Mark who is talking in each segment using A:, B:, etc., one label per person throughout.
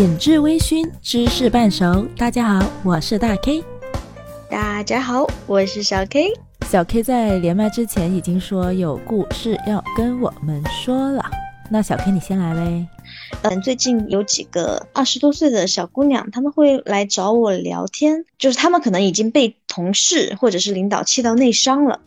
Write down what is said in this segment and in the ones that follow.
A: 品质微醺，知识半熟。大家好，我是大 K。
B: 大家好，我是小 K。
A: 小 K 在连麦之前已经说有故事要跟我们说了，那小 K 你先来呗。
B: 嗯，最近有几个二十多岁的小姑娘，她们会来找我聊天，就是她们可能已经被同事或者是领导气到内伤了。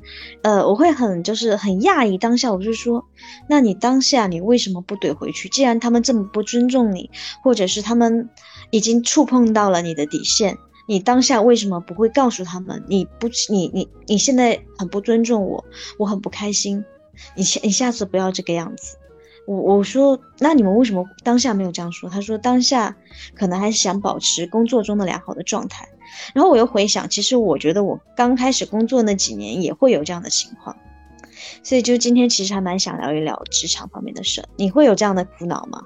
B: 呃，我会很就是很讶异，当下我就说，那你当下你为什么不怼回去？既然他们这么不尊重你，或者是他们已经触碰到了你的底线，你当下为什么不会告诉他们，你不你你你现在很不尊重我，我很不开心，你下你下次不要这个样子。我我说，那你们为什么当下没有这样说？他说当下可能还是想保持工作中的良好的状态。然后我又回想，其实我觉得我刚开始工作那几年也会有这样的情况，所以就今天其实还蛮想聊一聊职场方面的事。你会有这样的苦恼吗？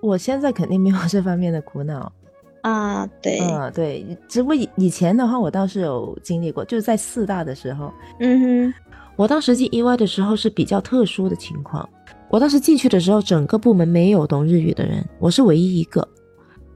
A: 我现在肯定没有这方面的苦恼
B: 啊，对，
A: 嗯对，只不过以以前的话，我倒是有经历过，就是在四大的时候，
B: 嗯哼，
A: 我当时进 EY 的时候是比较特殊的情况。我当时进去的时候，整个部门没有懂日语的人，我是唯一一个。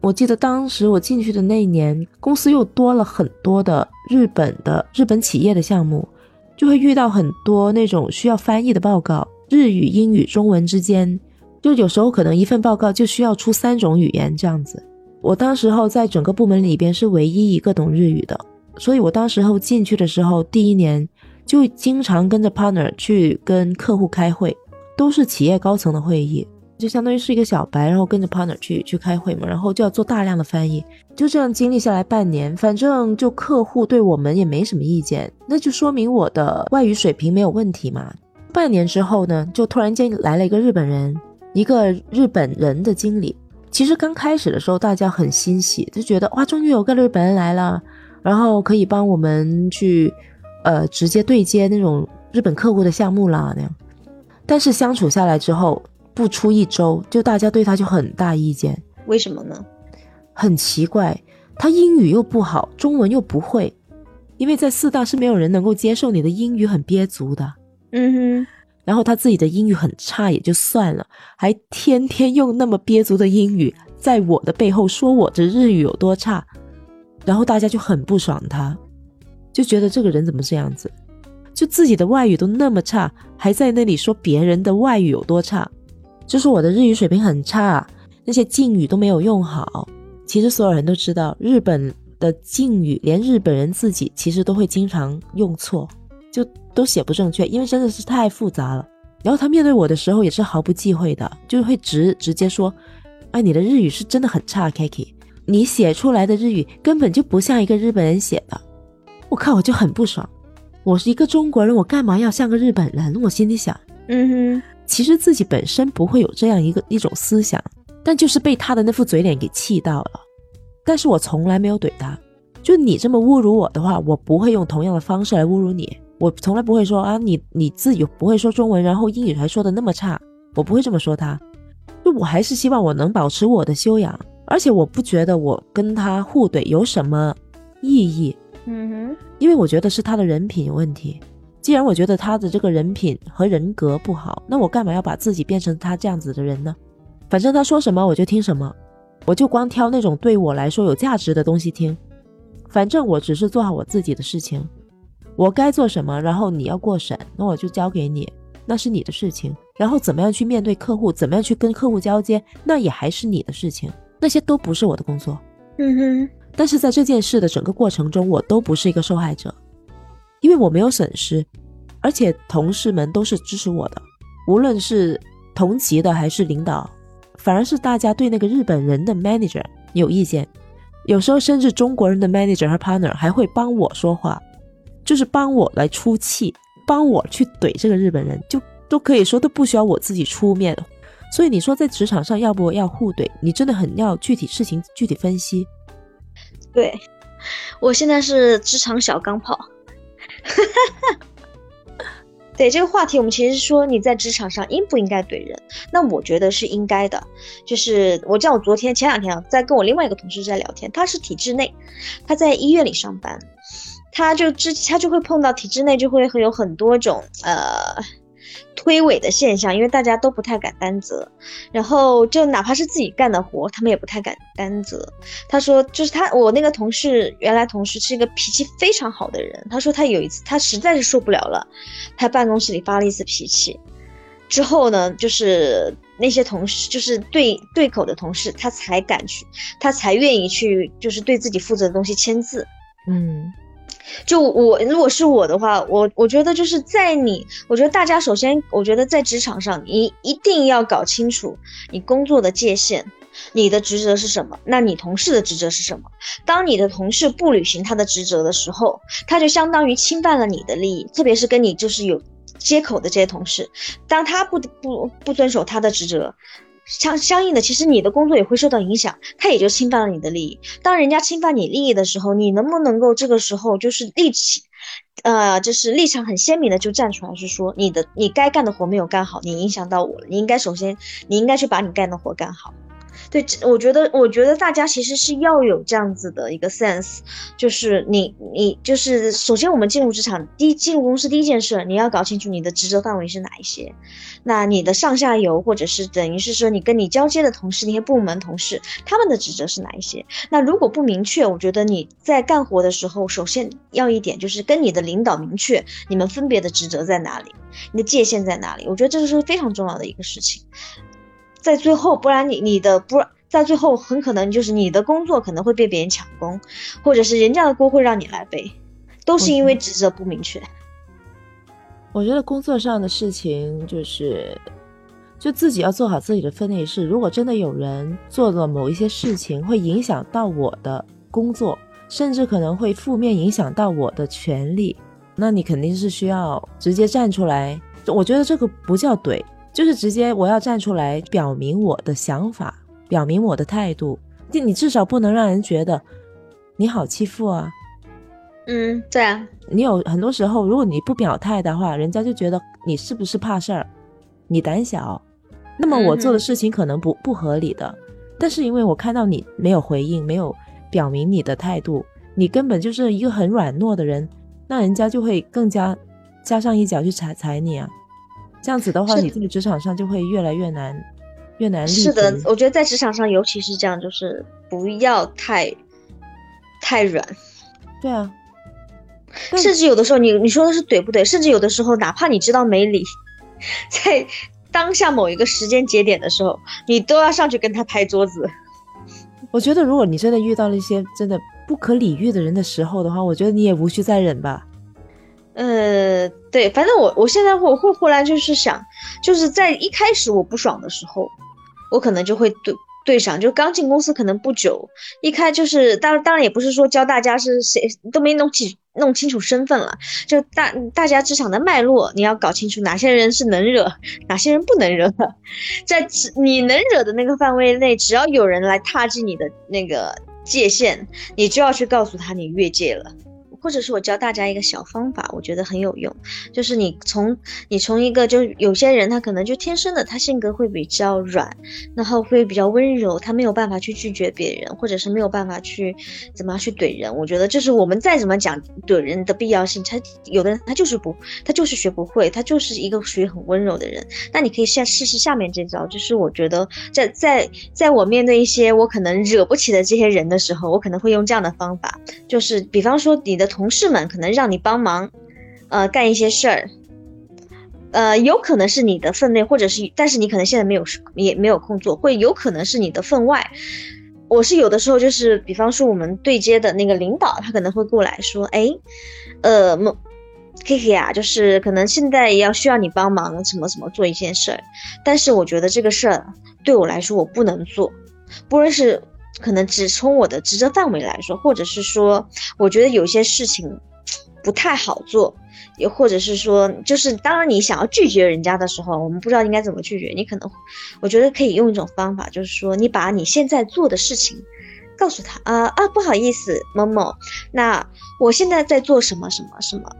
A: 我记得当时我进去的那一年，公司又多了很多的日本的日本企业的项目，就会遇到很多那种需要翻译的报告，日语、英语、中文之间，就有时候可能一份报告就需要出三种语言这样子。我当时候在整个部门里边是唯一一个懂日语的，所以我当时候进去的时候，第一年就经常跟着 partner 去跟客户开会。都是企业高层的会议，就相当于是一个小白，然后跟着 partner 去去开会嘛，然后就要做大量的翻译，就这样经历下来半年，反正就客户对我们也没什么意见，那就说明我的外语水平没有问题嘛。半年之后呢，就突然间来了一个日本人，一个日本人的经理。其实刚开始的时候，大家很欣喜，就觉得哇，终于有个日本人来了，然后可以帮我们去，呃，直接对接那种日本客户的项目啦那样。但是相处下来之后，不出一周，就大家对他就很大意见。
B: 为什么呢？
A: 很奇怪，他英语又不好，中文又不会，因为在四大是没有人能够接受你的英语很憋足的。
B: 嗯哼。
A: 然后他自己的英语很差也就算了，还天天用那么憋足的英语在我的背后说我的日语有多差，然后大家就很不爽他，就觉得这个人怎么这样子。就自己的外语都那么差，还在那里说别人的外语有多差，就说我的日语水平很差，那些敬语都没有用好。其实所有人都知道，日本的敬语连日本人自己其实都会经常用错，就都写不正确，因为真的是太复杂了。然后他面对我的时候也是毫不忌讳的，就会直直接说：“哎，你的日语是真的很差，Kiki，你写出来的日语根本就不像一个日本人写的。”我靠，我就很不爽。我是一个中国人，我干嘛要像个日本人？我心里想，
B: 嗯哼，
A: 其实自己本身不会有这样一个一种思想，但就是被他的那副嘴脸给气到了。但是我从来没有怼他，就你这么侮辱我的话，我不会用同样的方式来侮辱你。我从来不会说啊，你你自己不会说中文，然后英语还说的那么差，我不会这么说他。就我还是希望我能保持我的修养，而且我不觉得我跟他互怼有什么意义。
B: 嗯哼，
A: 因为我觉得是他的人品有问题。既然我觉得他的这个人品和人格不好，那我干嘛要把自己变成他这样子的人呢？反正他说什么我就听什么，我就光挑那种对我来说有价值的东西听。反正我只是做好我自己的事情，我该做什么，然后你要过审，那我就交给你，那是你的事情。然后怎么样去面对客户，怎么样去跟客户交接，那也还是你的事情，那些都不是我的工作。
B: 嗯哼。
A: 但是在这件事的整个过程中，我都不是一个受害者，因为我没有损失，而且同事们都是支持我的，无论是同级的还是领导，反而是大家对那个日本人的 manager 有意见，有时候甚至中国人的 manager 和 partner 还会帮我说话，就是帮我来出气，帮我去怼这个日本人，就都可以说都不需要我自己出面。所以你说在职场上要不要互怼，你真的很要具体事情具体分析。
B: 对，我现在是职场小钢炮。对这个话题，我们其实说你在职场上应不应该怼人？那我觉得是应该的。就是我像我昨天前两天啊，在跟我另外一个同事在聊天，他是体制内，他在医院里上班，他就之他就会碰到体制内就会会有很多种呃推诿的现象，因为大家都不太敢担责，然后就哪怕是自己干的活，他们也不太敢担责。他说，就是他我那个同事，原来同事是一个脾气非常好的人。他说他有一次他实在是受不了了，他办公室里发了一次脾气，之后呢，就是那些同事，就是对对口的同事，他才敢去，他才愿意去，就是对自己负责的东西签字。
A: 嗯。
B: 就我如果是我的话，我我觉得就是在你，我觉得大家首先，我觉得在职场上，你一定要搞清楚你工作的界限，你的职责是什么，那你同事的职责是什么？当你的同事不履行他的职责的时候，他就相当于侵犯了你的利益，特别是跟你就是有接口的这些同事，当他不不不遵守他的职责。相相应的，其实你的工作也会受到影响，他也就侵犯了你的利益。当人家侵犯你利益的时候，你能不能够这个时候就是立起，呃，就是立场很鲜明的就站出来，是说你的你该干的活没有干好，你影响到我了，你应该首先你应该去把你干的活干好。对，我觉得，我觉得大家其实是要有这样子的一个 sense，就是你，你就是首先我们进入职场，第一进入公司第一件事，你要搞清楚你的职责范围是哪一些，那你的上下游或者是等于是说你跟你交接的同事那些部门同事，他们的职责是哪一些？那如果不明确，我觉得你在干活的时候，首先要一点就是跟你的领导明确你们分别的职责在哪里，你的界限在哪里？我觉得这是非常重要的一个事情。在最后，不然你你的不在最后，很可能就是你的工作可能会被别人抢功，或者是人家的锅会让你来背，都是因为职责不明确。
A: 我觉得工作上的事情就是，就自己要做好自己的分内事。如果真的有人做了某一些事情，会影响到我的工作，甚至可能会负面影响到我的权利，那你肯定是需要直接站出来。我觉得这个不叫怼。就是直接我要站出来表明我的想法，表明我的态度。就你至少不能让人觉得你好欺负啊。
B: 嗯，对啊。
A: 你有很多时候，如果你不表态的话，人家就觉得你是不是怕事儿，你胆小。那么我做的事情可能不不合理的，但是因为我看到你没有回应，没有表明你的态度，你根本就是一个很软弱的人，那人家就会更加加上一脚去踩踩你啊。这样子的话，你这个职场上就会越来越难，越难。
B: 是的，我觉得在职场上，尤其是这样，就是不要太太软。
A: 对啊，
B: 甚至有的时候，你你说的是怼不怼？甚至有的时候，哪怕你知道没理，在当下某一个时间节点的时候，你都要上去跟他拍桌子。
A: 我觉得，如果你真的遇到了一些真的不可理喻的人的时候的话，我觉得你也无需再忍吧。
B: 呃，对，反正我我现在会会忽然就是想，就是在一开始我不爽的时候，我可能就会对对上，就刚进公司可能不久，一开就是当当然也不是说教大家是谁都没弄起弄清楚身份了，就大大家职场的脉络，你要搞清楚哪些人是能惹，哪些人不能惹，在你能惹的那个范围内，只要有人来踏进你的那个界限，你就要去告诉他你越界了。或者是我教大家一个小方法，我觉得很有用，就是你从你从一个就有些人他可能就天生的他性格会比较软，然后会比较温柔，他没有办法去拒绝别人，或者是没有办法去怎么样去怼人。我觉得就是我们再怎么讲怼人的必要性，他有的人他就是不他就是学不会，他就是一个属于很温柔的人。那你可以先试试下面这招，就是我觉得在在在我面对一些我可能惹不起的这些人的时候，我可能会用这样的方法，就是比方说你的。同事们可能让你帮忙，呃，干一些事儿，呃，有可能是你的分内，或者是，但是你可能现在没有也没有空做，会有可能是你的分外。我是有的时候就是，比方说我们对接的那个领导，他可能会过来说，哎，呃，K K 啊，就是可能现在要需要你帮忙，怎么怎么做一件事儿，但是我觉得这个事儿对我来说我不能做，不论是。可能只从我的职责范围来说，或者是说，我觉得有些事情不太好做，也或者是说，就是当然你想要拒绝人家的时候，我们不知道应该怎么拒绝。你可能，我觉得可以用一种方法，就是说，你把你现在做的事情告诉他啊啊，不好意思，某某，那我现在在做什么什么什么。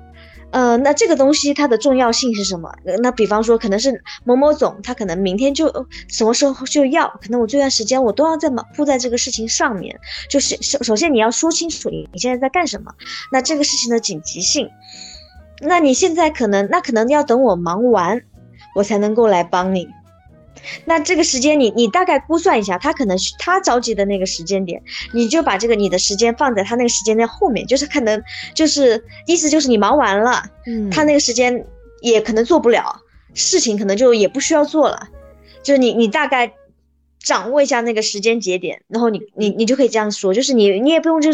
B: 呃，那这个东西它的重要性是什么？那比方说，可能是某某总，他可能明天就什么时候就要，可能我这段时间我都要在忙扑在这个事情上面。就是首首先你要说清楚你你现在在干什么，那这个事情的紧急性，那你现在可能那可能要等我忙完，我才能够来帮你。那这个时间你你大概估算一下，他可能他着急的那个时间点，你就把这个你的时间放在他那个时间在后面，就是可能就是意思就是你忙完了，
A: 嗯，
B: 他那个时间也可能做不了，事情可能就也不需要做了，就是你你大概。掌握一下那个时间节点，然后你你你就可以这样说，就是你你也不用就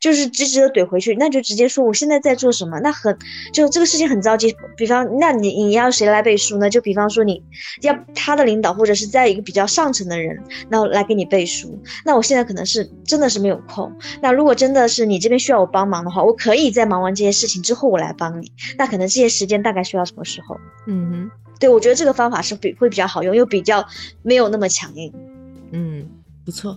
B: 就是直直的怼回去，那就直接说我现在在做什么。那很就这个事情很着急，比方那你你要谁来背书呢？就比方说你要他的领导或者是在一个比较上层的人，然后来给你背书。那我现在可能是真的是没有空。那如果真的是你这边需要我帮忙的话，我可以在忙完这些事情之后我来帮你。那可能这些时间大概需要什么时候？
A: 嗯哼。
B: 对，我觉得这个方法是比会比较好用，又比较没有那么强硬。
A: 嗯，不错。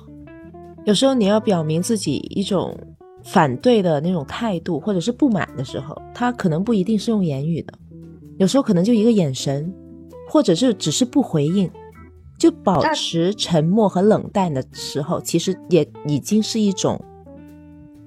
A: 有时候你要表明自己一种反对的那种态度，或者是不满的时候，他可能不一定是用言语的，有时候可能就一个眼神，或者是只是不回应，就保持沉默和冷淡的时候，其实也已经是一种，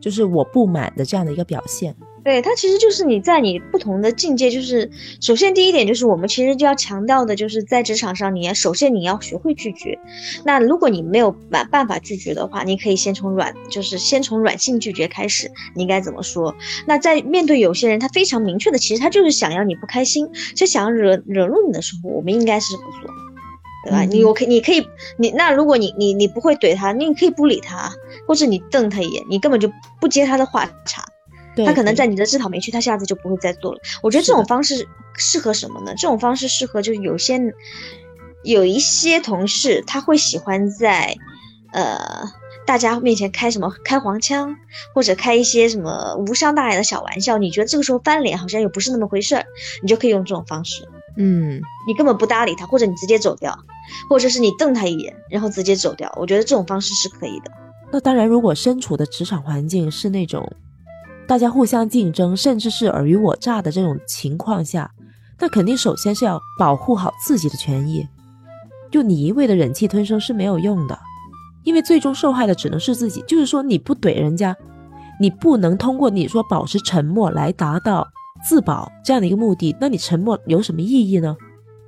A: 就是我不满的这样的一个表现。
B: 对它其实就是你在你不同的境界，就是首先第一点就是我们其实就要强调的，就是在职场上，你要首先你要学会拒绝。那如果你没有办办法拒绝的话，你可以先从软，就是先从软性拒绝开始。你应该怎么说？那在面对有些人，他非常明确的，其实他就是想要你不开心，就想要惹惹怒你的时候，我们应该是怎么做？对吧？你我可你可以你那如果你你你不会怼他，你可以不理他，或者你瞪他一眼，你根本就不接他的话茬。他可能在你的自讨没趣，他下次就不会再做了。我觉得这种方式适合什么呢？这种方式适合就是有些有一些同事他会喜欢在呃大家面前开什么开黄腔，或者开一些什么无伤大雅的小玩笑。你觉得这个时候翻脸好像又不是那么回事儿，你就可以用这种方式。
A: 嗯，
B: 你根本不搭理他，或者你直接走掉，或者是你瞪他一眼，然后直接走掉。我觉得这种方式是可以的。
A: 那当然，如果身处的职场环境是那种。大家互相竞争，甚至是尔虞我诈的这种情况下，那肯定首先是要保护好自己的权益。就你一味的忍气吞声是没有用的，因为最终受害的只能是自己。就是说你不怼人家，你不能通过你说保持沉默来达到自保这样的一个目的，那你沉默有什么意义呢？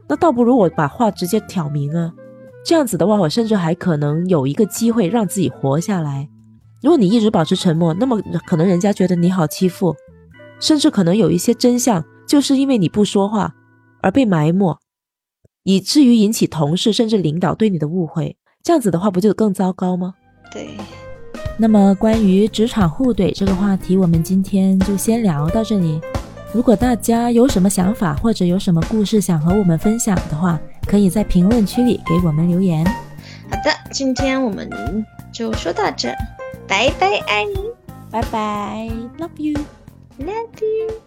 A: 那倒不如我把话直接挑明啊，这样子的话，我甚至还可能有一个机会让自己活下来。如果你一直保持沉默，那么可能人家觉得你好欺负，甚至可能有一些真相就是因为你不说话而被埋没，以至于引起同事甚至领导对你的误会。这样子的话，不就更糟糕吗？
B: 对。
A: 那么关于职场互怼这个话题，我们今天就先聊到这里。如果大家有什么想法或者有什么故事想和我们分享的话，可以在评论区里给我们留言。
B: 好的，今天我们就说到这。Bye bye, Annie.
A: Bye bye. Love you.
B: Love you.